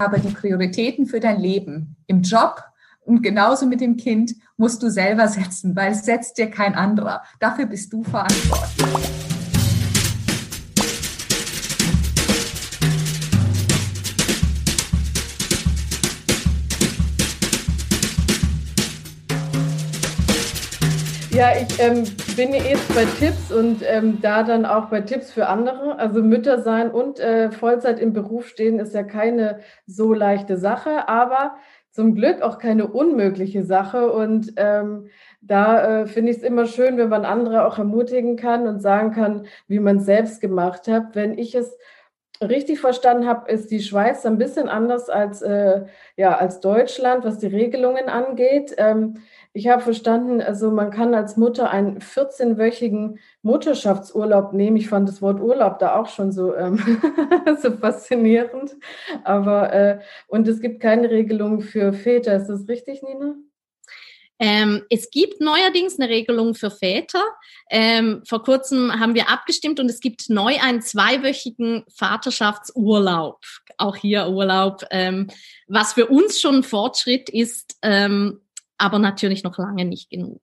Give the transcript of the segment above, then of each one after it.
Aber die Prioritäten für dein Leben im Job und genauso mit dem Kind musst du selber setzen, weil es setzt dir kein anderer. Dafür bist du verantwortlich. Ja, ich ähm, bin jetzt bei Tipps und ähm, da dann auch bei Tipps für andere. Also Mütter sein und äh, Vollzeit im Beruf stehen ist ja keine so leichte Sache, aber zum Glück auch keine unmögliche Sache. Und ähm, da äh, finde ich es immer schön, wenn man andere auch ermutigen kann und sagen kann, wie man es selbst gemacht hat. Wenn ich es richtig verstanden habe, ist die Schweiz ein bisschen anders als, äh, ja, als Deutschland, was die Regelungen angeht. Ähm, ich habe verstanden, also man kann als Mutter einen 14-wöchigen Mutterschaftsurlaub nehmen. Ich fand das Wort Urlaub da auch schon so, ähm, so faszinierend. Aber äh, und es gibt keine Regelung für Väter. Ist das richtig, Nina? Ähm, es gibt neuerdings eine Regelung für Väter. Ähm, vor kurzem haben wir abgestimmt und es gibt neu einen zweiwöchigen Vaterschaftsurlaub. Auch hier Urlaub, ähm, was für uns schon ein Fortschritt ist. Ähm, aber natürlich noch lange nicht genug.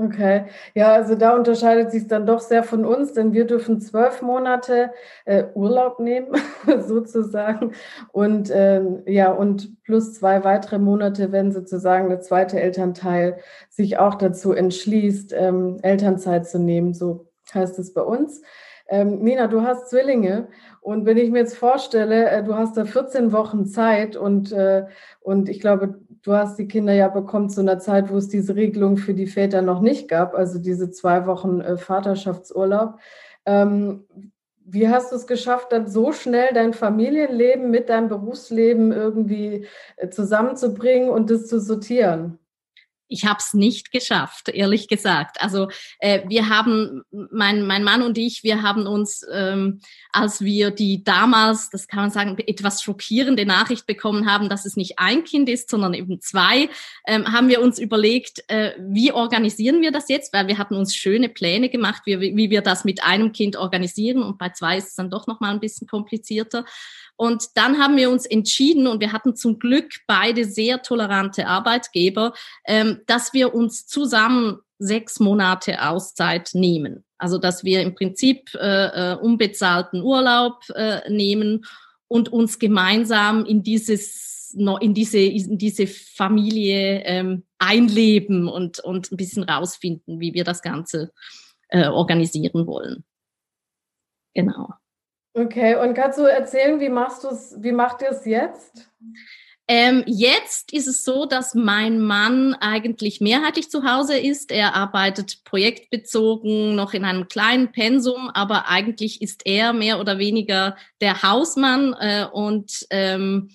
Okay, ja, also da unterscheidet sich dann doch sehr von uns, denn wir dürfen zwölf Monate äh, Urlaub nehmen, sozusagen, und ähm, ja, und plus zwei weitere Monate, wenn sozusagen der zweite Elternteil sich auch dazu entschließt, ähm, Elternzeit zu nehmen, so heißt es bei uns. Ähm, Nina, du hast Zwillinge und wenn ich mir jetzt vorstelle, äh, du hast da 14 Wochen Zeit und, äh, und ich glaube, du hast die Kinder ja bekommen zu einer Zeit, wo es diese Regelung für die Väter noch nicht gab, also diese zwei Wochen äh, Vaterschaftsurlaub. Ähm, wie hast du es geschafft, dann so schnell dein Familienleben mit deinem Berufsleben irgendwie äh, zusammenzubringen und das zu sortieren? Ich habe es nicht geschafft, ehrlich gesagt. Also äh, wir haben, mein, mein Mann und ich, wir haben uns, ähm, als wir die damals, das kann man sagen, etwas schockierende Nachricht bekommen haben, dass es nicht ein Kind ist, sondern eben zwei, ähm, haben wir uns überlegt, äh, wie organisieren wir das jetzt? Weil wir hatten uns schöne Pläne gemacht, wie, wie wir das mit einem Kind organisieren und bei zwei ist es dann doch noch mal ein bisschen komplizierter. Und dann haben wir uns entschieden, und wir hatten zum Glück beide sehr tolerante Arbeitgeber, ähm, dass wir uns zusammen sechs Monate Auszeit nehmen. Also dass wir im Prinzip äh, äh, unbezahlten Urlaub äh, nehmen und uns gemeinsam in dieses in diese in diese Familie ähm, einleben und und ein bisschen rausfinden, wie wir das Ganze äh, organisieren wollen. Genau. Okay, und kannst du erzählen, wie machst du es, wie macht ihr es jetzt? Ähm, jetzt ist es so, dass mein Mann eigentlich mehrheitlich zu Hause ist. Er arbeitet projektbezogen noch in einem kleinen Pensum, aber eigentlich ist er mehr oder weniger der Hausmann äh, und ähm,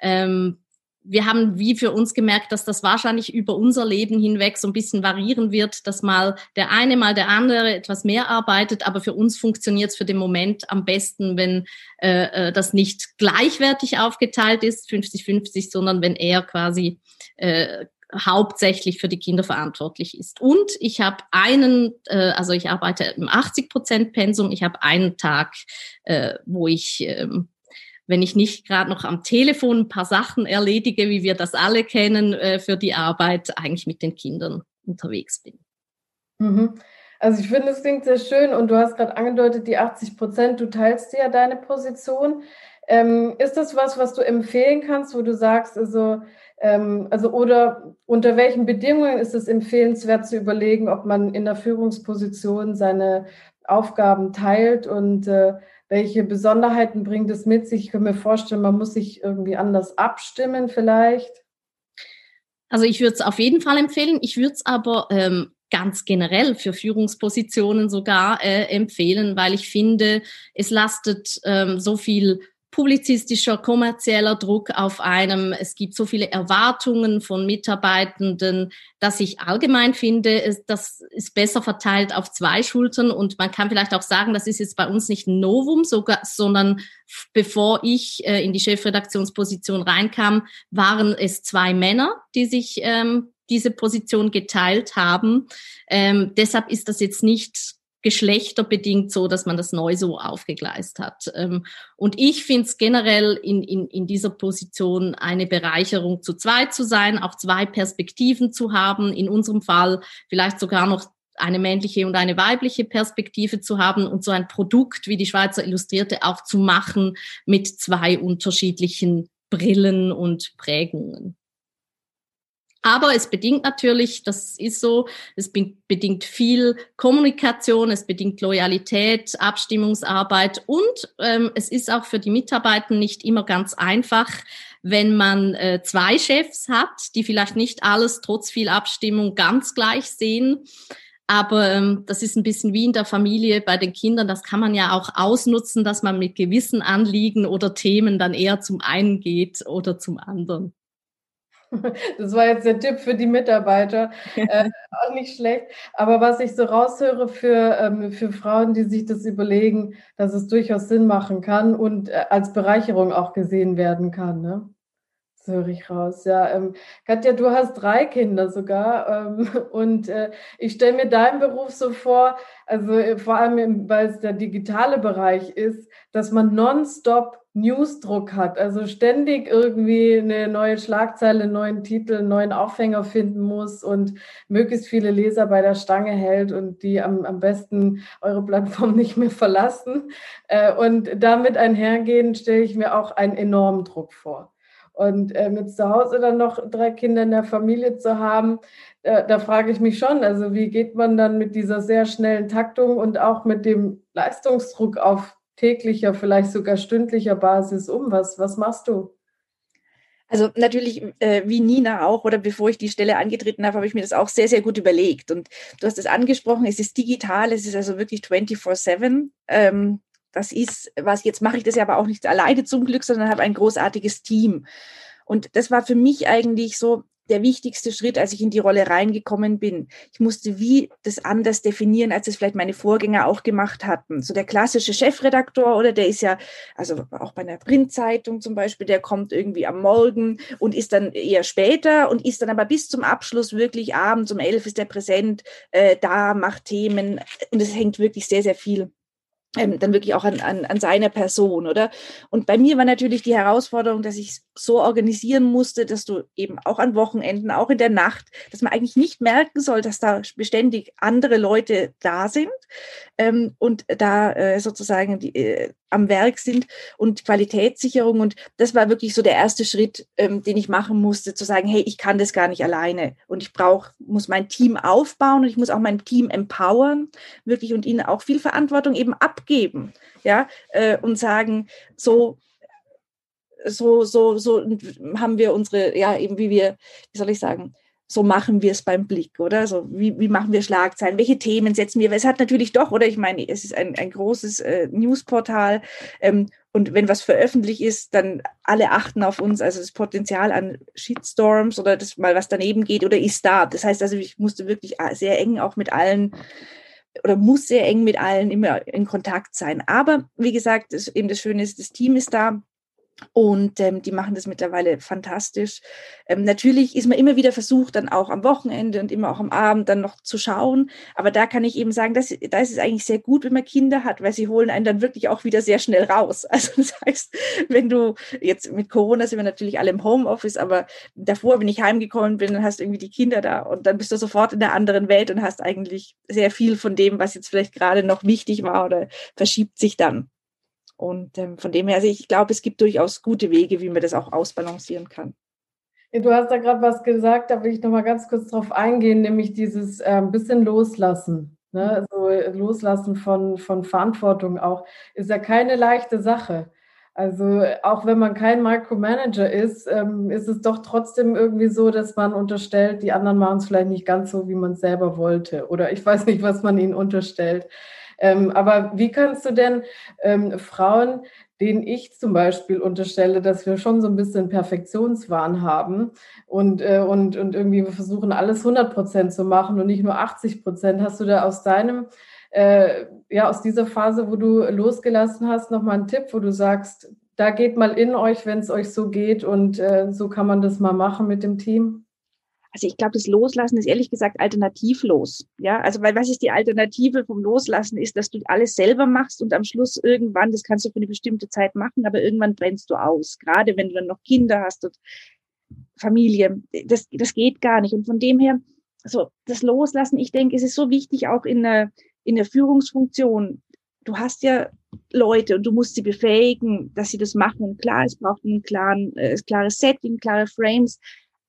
ähm, wir haben wie für uns gemerkt, dass das wahrscheinlich über unser Leben hinweg so ein bisschen variieren wird, dass mal der eine, mal der andere etwas mehr arbeitet, aber für uns funktioniert es für den Moment am besten, wenn äh, äh das nicht gleichwertig aufgeteilt ist, 50-50, sondern wenn er quasi äh, hauptsächlich für die Kinder verantwortlich ist. Und ich habe einen, äh, also ich arbeite im 80 Prozent Pensum, ich habe einen Tag, äh, wo ich ähm, wenn ich nicht gerade noch am Telefon ein paar Sachen erledige, wie wir das alle kennen, äh, für die Arbeit eigentlich mit den Kindern unterwegs bin. Mhm. Also ich finde, es klingt sehr schön und du hast gerade angedeutet, die 80 Prozent, du teilst ja deine Position. Ähm, ist das was, was du empfehlen kannst, wo du sagst, also, ähm, also oder unter welchen Bedingungen ist es empfehlenswert zu überlegen, ob man in der Führungsposition seine Aufgaben teilt und äh, welche Besonderheiten bringt es mit sich? Ich kann mir vorstellen, man muss sich irgendwie anders abstimmen vielleicht. Also ich würde es auf jeden Fall empfehlen. Ich würde es aber ähm, ganz generell für Führungspositionen sogar äh, empfehlen, weil ich finde, es lastet ähm, so viel publizistischer, kommerzieller Druck auf einem. Es gibt so viele Erwartungen von Mitarbeitenden, dass ich allgemein finde, das ist besser verteilt auf zwei Schultern. Und man kann vielleicht auch sagen, das ist jetzt bei uns nicht ein Novum, sogar, sondern bevor ich äh, in die Chefredaktionsposition reinkam, waren es zwei Männer, die sich ähm, diese Position geteilt haben. Ähm, deshalb ist das jetzt nicht geschlechterbedingt so, dass man das neu so aufgegleist hat. Ähm, und ich finde es generell in, in, in dieser Position eine Bereicherung, zu zweit zu sein, auch zwei Perspektiven zu haben, in unserem Fall vielleicht sogar noch eine männliche und eine weibliche Perspektive zu haben und so ein Produkt wie die Schweizer Illustrierte auch zu machen mit zwei unterschiedlichen Brillen und Prägungen. Aber es bedingt natürlich, das ist so, es bedingt viel Kommunikation, es bedingt Loyalität, Abstimmungsarbeit und ähm, es ist auch für die Mitarbeiter nicht immer ganz einfach, wenn man äh, zwei Chefs hat, die vielleicht nicht alles trotz viel Abstimmung ganz gleich sehen. Aber ähm, das ist ein bisschen wie in der Familie bei den Kindern. Das kann man ja auch ausnutzen, dass man mit gewissen Anliegen oder Themen dann eher zum einen geht oder zum anderen. Das war jetzt der Tipp für die Mitarbeiter. Äh, auch nicht schlecht. Aber was ich so raushöre für, ähm, für Frauen, die sich das überlegen, dass es durchaus Sinn machen kann und äh, als Bereicherung auch gesehen werden kann. Ne? Das höre ich raus. Ja, ähm, Katja, du hast drei Kinder sogar. Ähm, und äh, ich stelle mir deinen Beruf so vor, also äh, vor allem, weil es der digitale Bereich ist, dass man nonstop Newsdruck hat, also ständig irgendwie eine neue Schlagzeile, einen neuen Titel, einen neuen Aufhänger finden muss und möglichst viele Leser bei der Stange hält und die am, am besten eure Plattform nicht mehr verlassen. Äh, und damit einhergehen, stelle ich mir auch einen enormen Druck vor. Und äh, mit zu Hause dann noch drei Kinder in der Familie zu haben, äh, da frage ich mich schon, also wie geht man dann mit dieser sehr schnellen Taktung und auch mit dem Leistungsdruck auf täglicher, vielleicht sogar stündlicher Basis um? Was, was machst du? Also natürlich, äh, wie Nina auch, oder bevor ich die Stelle angetreten habe, habe ich mir das auch sehr, sehr gut überlegt. Und du hast es angesprochen, es ist digital, es ist also wirklich 24-7. Ähm, das ist, was jetzt mache ich das ja aber auch nicht alleine zum Glück, sondern habe ein großartiges Team. Und das war für mich eigentlich so der wichtigste Schritt, als ich in die Rolle reingekommen bin. Ich musste wie das anders definieren, als es vielleicht meine Vorgänger auch gemacht hatten. So der klassische Chefredaktor oder der ist ja, also auch bei einer Printzeitung zum Beispiel, der kommt irgendwie am Morgen und ist dann eher später und ist dann aber bis zum Abschluss wirklich abends um elf ist er präsent, äh, da macht Themen und es hängt wirklich sehr, sehr viel ähm, dann wirklich auch an, an, an seiner Person, oder? Und bei mir war natürlich die Herausforderung, dass ich so organisieren musste, dass du eben auch an Wochenenden, auch in der Nacht, dass man eigentlich nicht merken soll, dass da beständig andere Leute da sind ähm, und da äh, sozusagen die, äh, am Werk sind und Qualitätssicherung. Und das war wirklich so der erste Schritt, ähm, den ich machen musste, zu sagen, hey, ich kann das gar nicht alleine und ich brauche, muss mein Team aufbauen und ich muss auch mein Team empowern, wirklich und ihnen auch viel Verantwortung eben abgeben, ja, äh, und sagen, so so, so, so haben wir unsere, ja, eben wie wir, wie soll ich sagen, so machen wir es beim Blick, oder? So, wie, wie machen wir Schlagzeilen? Welche Themen setzen wir? Es hat natürlich doch, oder? Ich meine, es ist ein, ein großes äh, Newsportal. Ähm, und wenn was veröffentlicht ist, dann alle achten auf uns. Also das Potenzial an Shitstorms oder das mal was daneben geht oder ist da. Das heißt also, ich musste wirklich äh, sehr eng auch mit allen oder muss sehr eng mit allen immer in Kontakt sein. Aber wie gesagt, das, eben das Schöne ist, das Team ist da. Und ähm, die machen das mittlerweile fantastisch. Ähm, natürlich ist man immer wieder versucht, dann auch am Wochenende und immer auch am Abend dann noch zu schauen. Aber da kann ich eben sagen, dass, da ist es eigentlich sehr gut, wenn man Kinder hat, weil sie holen einen dann wirklich auch wieder sehr schnell raus. Also das heißt, wenn du jetzt mit Corona sind wir natürlich alle im Homeoffice, aber davor, wenn ich heimgekommen bin, dann hast du irgendwie die Kinder da und dann bist du sofort in der anderen Welt und hast eigentlich sehr viel von dem, was jetzt vielleicht gerade noch wichtig war oder verschiebt sich dann. Und ähm, von dem her, also ich glaube, es gibt durchaus gute Wege, wie man das auch ausbalancieren kann. Du hast da gerade was gesagt, da will ich noch mal ganz kurz drauf eingehen, nämlich dieses äh, bisschen loslassen. Ne? Also loslassen von, von Verantwortung auch, ist ja keine leichte Sache. Also auch wenn man kein Micromanager ist, ähm, ist es doch trotzdem irgendwie so, dass man unterstellt, die anderen machen es vielleicht nicht ganz so, wie man es selber wollte. Oder ich weiß nicht, was man ihnen unterstellt. Ähm, aber wie kannst du denn ähm, Frauen, denen ich zum Beispiel unterstelle, dass wir schon so ein bisschen Perfektionswahn haben und, äh, und, und irgendwie versuchen, alles 100 Prozent zu machen und nicht nur 80 Prozent, hast du da aus deinem äh, ja, aus dieser Phase, wo du losgelassen hast, nochmal einen Tipp, wo du sagst, da geht mal in euch, wenn es euch so geht und äh, so kann man das mal machen mit dem Team? Also ich glaube, das Loslassen ist ehrlich gesagt alternativlos. Ja, also weil was ist die Alternative vom Loslassen ist, dass du alles selber machst und am Schluss irgendwann, das kannst du für eine bestimmte Zeit machen, aber irgendwann brennst du aus. Gerade wenn du dann noch Kinder hast und Familie, das, das geht gar nicht. Und von dem her, so das Loslassen, ich denke, es ist so wichtig auch in der, in der Führungsfunktion. Du hast ja Leute und du musst sie befähigen, dass sie das machen. Und klar, es braucht ein klaren, äh, klares Setting, klare Frames.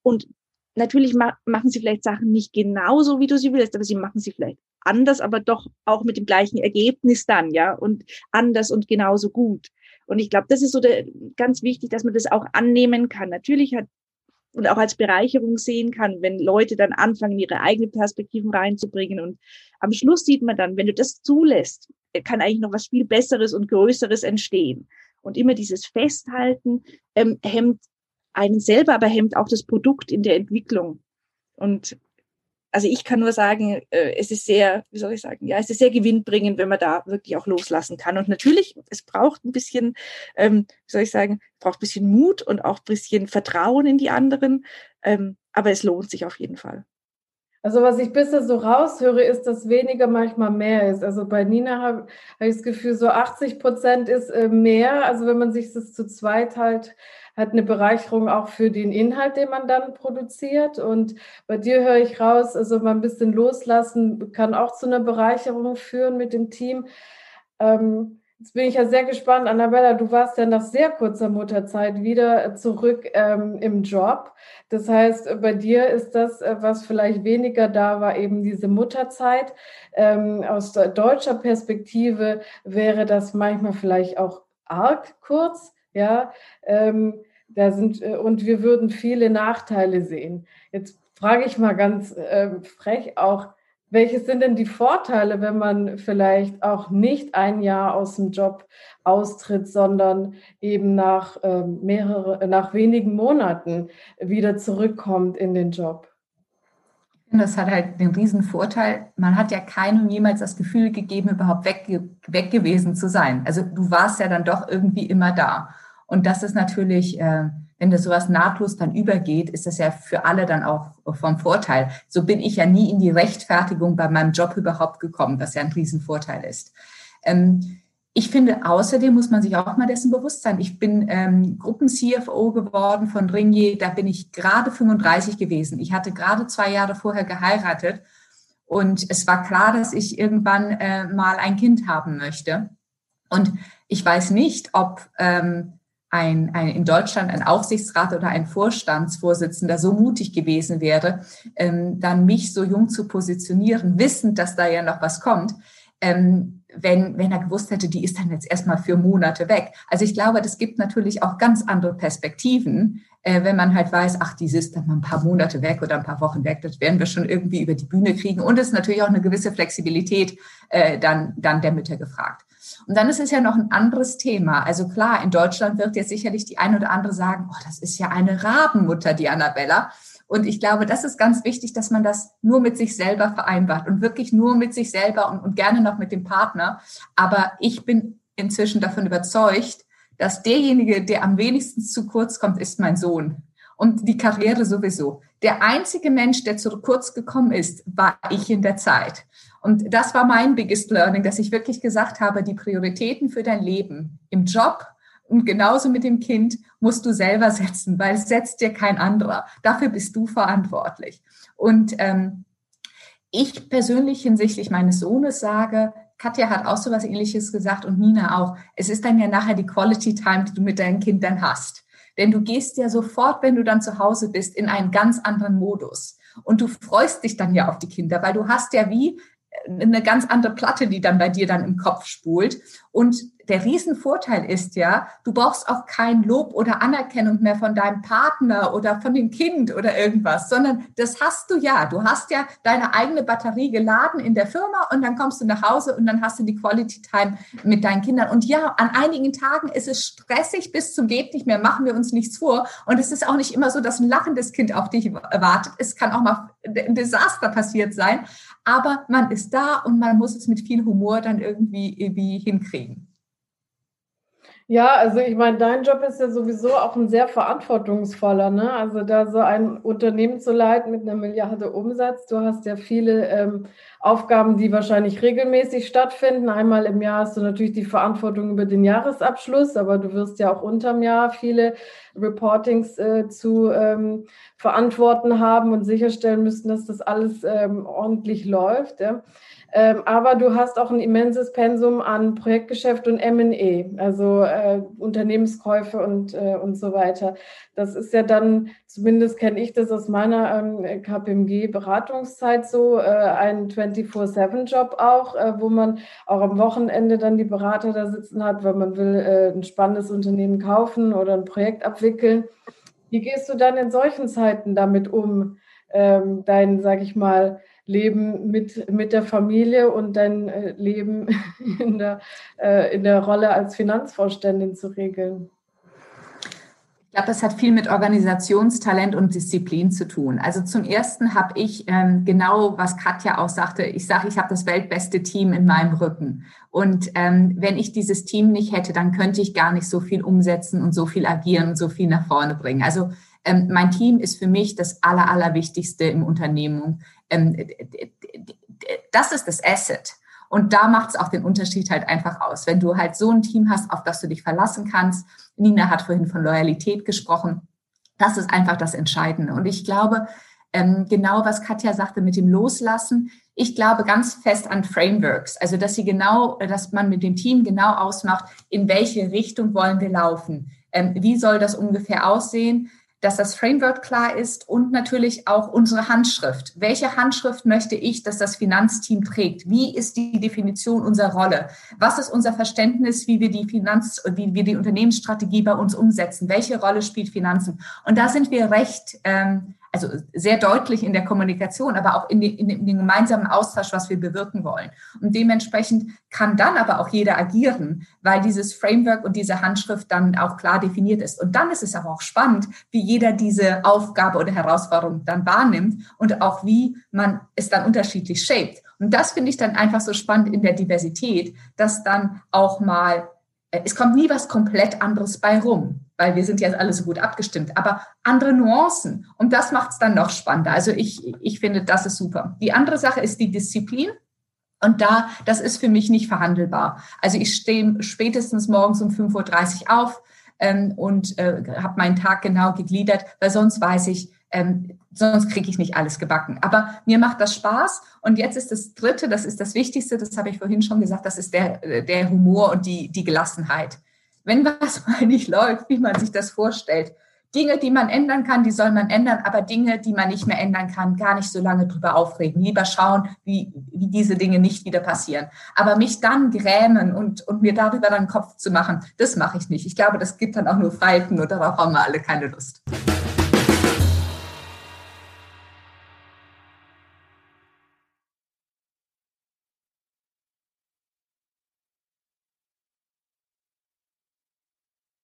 Und natürlich ma machen sie vielleicht Sachen nicht genauso, wie du sie willst, aber sie machen sie vielleicht anders, aber doch auch mit dem gleichen Ergebnis dann, ja, und anders und genauso gut. Und ich glaube, das ist so der, ganz wichtig, dass man das auch annehmen kann. Natürlich hat und auch als Bereicherung sehen kann, wenn Leute dann anfangen, ihre eigenen Perspektiven reinzubringen. Und am Schluss sieht man dann, wenn du das zulässt, kann eigentlich noch was viel Besseres und Größeres entstehen. Und immer dieses Festhalten ähm, hemmt einen selber, aber hemmt auch das Produkt in der Entwicklung. Und also ich kann nur sagen, äh, es ist sehr, wie soll ich sagen, ja, es ist sehr gewinnbringend, wenn man da wirklich auch loslassen kann. Und natürlich, es braucht ein bisschen, ähm, wie soll ich sagen, braucht ein bisschen Mut und auch ein bisschen Vertrauen in die anderen. Ähm, aber es lohnt sich auf jeden Fall. Also was ich bisher so raushöre, ist, dass weniger manchmal mehr ist. Also bei Nina habe hab ich das Gefühl, so 80 Prozent ist äh, mehr. Also wenn man sich das zu zweit halt hat eine Bereicherung auch für den Inhalt, den man dann produziert. Und bei dir höre ich raus, also mal ein bisschen loslassen kann auch zu einer Bereicherung führen mit dem Team. Ähm, Jetzt bin ich ja sehr gespannt, Annabella, du warst ja nach sehr kurzer Mutterzeit wieder zurück ähm, im Job. Das heißt, bei dir ist das, äh, was vielleicht weniger da war, eben diese Mutterzeit. Ähm, aus deutscher Perspektive wäre das manchmal vielleicht auch arg kurz. Ja, ähm, da sind, äh, und wir würden viele Nachteile sehen. Jetzt frage ich mal ganz äh, frech auch, welche sind denn die Vorteile, wenn man vielleicht auch nicht ein Jahr aus dem Job austritt, sondern eben nach, äh, mehrere, nach wenigen Monaten wieder zurückkommt in den Job? Das hat halt den riesen Vorteil. Man hat ja keinem jemals das Gefühl gegeben, überhaupt weg, weg gewesen zu sein. Also du warst ja dann doch irgendwie immer da. Und das ist natürlich, äh, wenn das sowas nahtlos dann übergeht, ist das ja für alle dann auch vom Vorteil. So bin ich ja nie in die Rechtfertigung bei meinem Job überhaupt gekommen, was ja ein Riesenvorteil ist. Ähm, ich finde, außerdem muss man sich auch mal dessen bewusst sein. Ich bin ähm, Gruppen-CFO geworden von Ringier. Da bin ich gerade 35 gewesen. Ich hatte gerade zwei Jahre vorher geheiratet. Und es war klar, dass ich irgendwann äh, mal ein Kind haben möchte. Und ich weiß nicht, ob ähm, ein, ein, in Deutschland ein Aufsichtsrat oder ein Vorstandsvorsitzender so mutig gewesen wäre, ähm, dann mich so jung zu positionieren, wissend, dass da ja noch was kommt, ähm, wenn, wenn er gewusst hätte, die ist dann jetzt erstmal für Monate weg. Also ich glaube, das gibt natürlich auch ganz andere Perspektiven, äh, wenn man halt weiß, ach, die ist dann mal ein paar Monate weg oder ein paar Wochen weg, das werden wir schon irgendwie über die Bühne kriegen. Und es ist natürlich auch eine gewisse Flexibilität äh, dann, dann der Mütter gefragt. Und dann ist es ja noch ein anderes Thema. Also klar, in Deutschland wird jetzt sicherlich die eine oder andere sagen, oh, das ist ja eine Rabenmutter, die Annabella. Und ich glaube, das ist ganz wichtig, dass man das nur mit sich selber vereinbart und wirklich nur mit sich selber und, und gerne noch mit dem Partner. Aber ich bin inzwischen davon überzeugt, dass derjenige, der am wenigsten zu kurz kommt, ist mein Sohn. Und die Karriere sowieso. Der einzige Mensch, der zu kurz gekommen ist, war ich in der Zeit. Und das war mein biggest learning, dass ich wirklich gesagt habe, die Prioritäten für dein Leben im Job und genauso mit dem Kind musst du selber setzen, weil es setzt dir kein anderer. Dafür bist du verantwortlich. Und ähm, ich persönlich hinsichtlich meines Sohnes sage, Katja hat auch so was ähnliches gesagt und Nina auch. Es ist dann ja nachher die Quality Time, die du mit deinen Kindern hast. Denn du gehst ja sofort, wenn du dann zu Hause bist, in einen ganz anderen Modus. Und du freust dich dann ja auf die Kinder, weil du hast ja wie eine ganz andere Platte, die dann bei dir dann im Kopf spult. Und der Riesenvorteil ist ja, du brauchst auch kein Lob oder Anerkennung mehr von deinem Partner oder von dem Kind oder irgendwas, sondern das hast du ja. Du hast ja deine eigene Batterie geladen in der Firma und dann kommst du nach Hause und dann hast du die Quality Time mit deinen Kindern. Und ja, an einigen Tagen ist es stressig bis zum geht nicht mehr, machen wir uns nichts vor. Und es ist auch nicht immer so, dass ein lachendes Kind auf dich wartet. Es kann auch mal ein Desaster passiert sein, aber man ist da und man muss es mit viel Humor dann irgendwie, irgendwie hinkriegen. Ja, also ich meine, dein Job ist ja sowieso auch ein sehr verantwortungsvoller, ne? Also da so ein Unternehmen zu leiten mit einer Milliarde Umsatz. Du hast ja viele ähm, Aufgaben, die wahrscheinlich regelmäßig stattfinden. Einmal im Jahr hast du natürlich die Verantwortung über den Jahresabschluss, aber du wirst ja auch unterm Jahr viele Reportings äh, zu ähm, verantworten haben und sicherstellen müssen, dass das alles ähm, ordentlich läuft. Ja? Ähm, aber du hast auch ein immenses Pensum an Projektgeschäft und M&E, also äh, Unternehmenskäufe und, äh, und so weiter. Das ist ja dann, zumindest kenne ich das aus meiner ähm, KPMG-Beratungszeit so, äh, ein 24-7-Job auch, äh, wo man auch am Wochenende dann die Berater da sitzen hat, weil man will äh, ein spannendes Unternehmen kaufen oder ein Projekt abwickeln. Wie gehst du dann in solchen Zeiten damit um, ähm, dein, sag ich mal, Leben mit, mit der Familie und dein äh, Leben in der, äh, in der Rolle als Finanzvorständin zu regeln? Ich glaube, das hat viel mit Organisationstalent und Disziplin zu tun. Also zum Ersten habe ich ähm, genau, was Katja auch sagte, ich sage, ich habe das weltbeste Team in meinem Rücken. Und ähm, wenn ich dieses Team nicht hätte, dann könnte ich gar nicht so viel umsetzen und so viel agieren und so viel nach vorne bringen. Also ähm, mein Team ist für mich das Aller, Allerwichtigste im Unternehmen. Ähm, das ist das Asset. Und da macht es auch den Unterschied halt einfach aus. Wenn du halt so ein Team hast, auf das du dich verlassen kannst. Nina hat vorhin von Loyalität gesprochen. Das ist einfach das Entscheidende. Und ich glaube, ähm, genau was Katja sagte mit dem Loslassen. Ich glaube ganz fest an Frameworks. Also, dass sie genau, dass man mit dem Team genau ausmacht, in welche Richtung wollen wir laufen? Ähm, wie soll das ungefähr aussehen? Dass das Framework klar ist und natürlich auch unsere Handschrift. Welche Handschrift möchte ich, dass das Finanzteam trägt? Wie ist die Definition unserer Rolle? Was ist unser Verständnis, wie wir die Finanz, wie wir die Unternehmensstrategie bei uns umsetzen? Welche Rolle spielt Finanzen? Und da sind wir recht ähm, also sehr deutlich in der Kommunikation, aber auch in, die, in, dem gemeinsamen Austausch, was wir bewirken wollen. Und dementsprechend kann dann aber auch jeder agieren, weil dieses Framework und diese Handschrift dann auch klar definiert ist. Und dann ist es aber auch spannend, wie jeder diese Aufgabe oder Herausforderung dann wahrnimmt und auch wie man es dann unterschiedlich shaped. Und das finde ich dann einfach so spannend in der Diversität, dass dann auch mal es kommt nie was komplett anderes bei rum, weil wir sind jetzt alle so gut abgestimmt, aber andere Nuancen. Und das macht es dann noch spannender. Also ich, ich finde, das ist super. Die andere Sache ist die Disziplin. Und da, das ist für mich nicht verhandelbar. Also ich stehe spätestens morgens um 5.30 Uhr auf ähm, und äh, habe meinen Tag genau gegliedert, weil sonst weiß ich, ähm, sonst kriege ich nicht alles gebacken. Aber mir macht das Spaß. Und jetzt ist das Dritte, das ist das Wichtigste, das habe ich vorhin schon gesagt, das ist der, der Humor und die, die Gelassenheit. Wenn was mal nicht läuft, wie man sich das vorstellt, Dinge, die man ändern kann, die soll man ändern, aber Dinge, die man nicht mehr ändern kann, gar nicht so lange drüber aufregen. Lieber schauen, wie, wie diese Dinge nicht wieder passieren. Aber mich dann grämen und, und mir darüber dann Kopf zu machen, das mache ich nicht. Ich glaube, das gibt dann auch nur Falten und darauf haben wir alle keine Lust.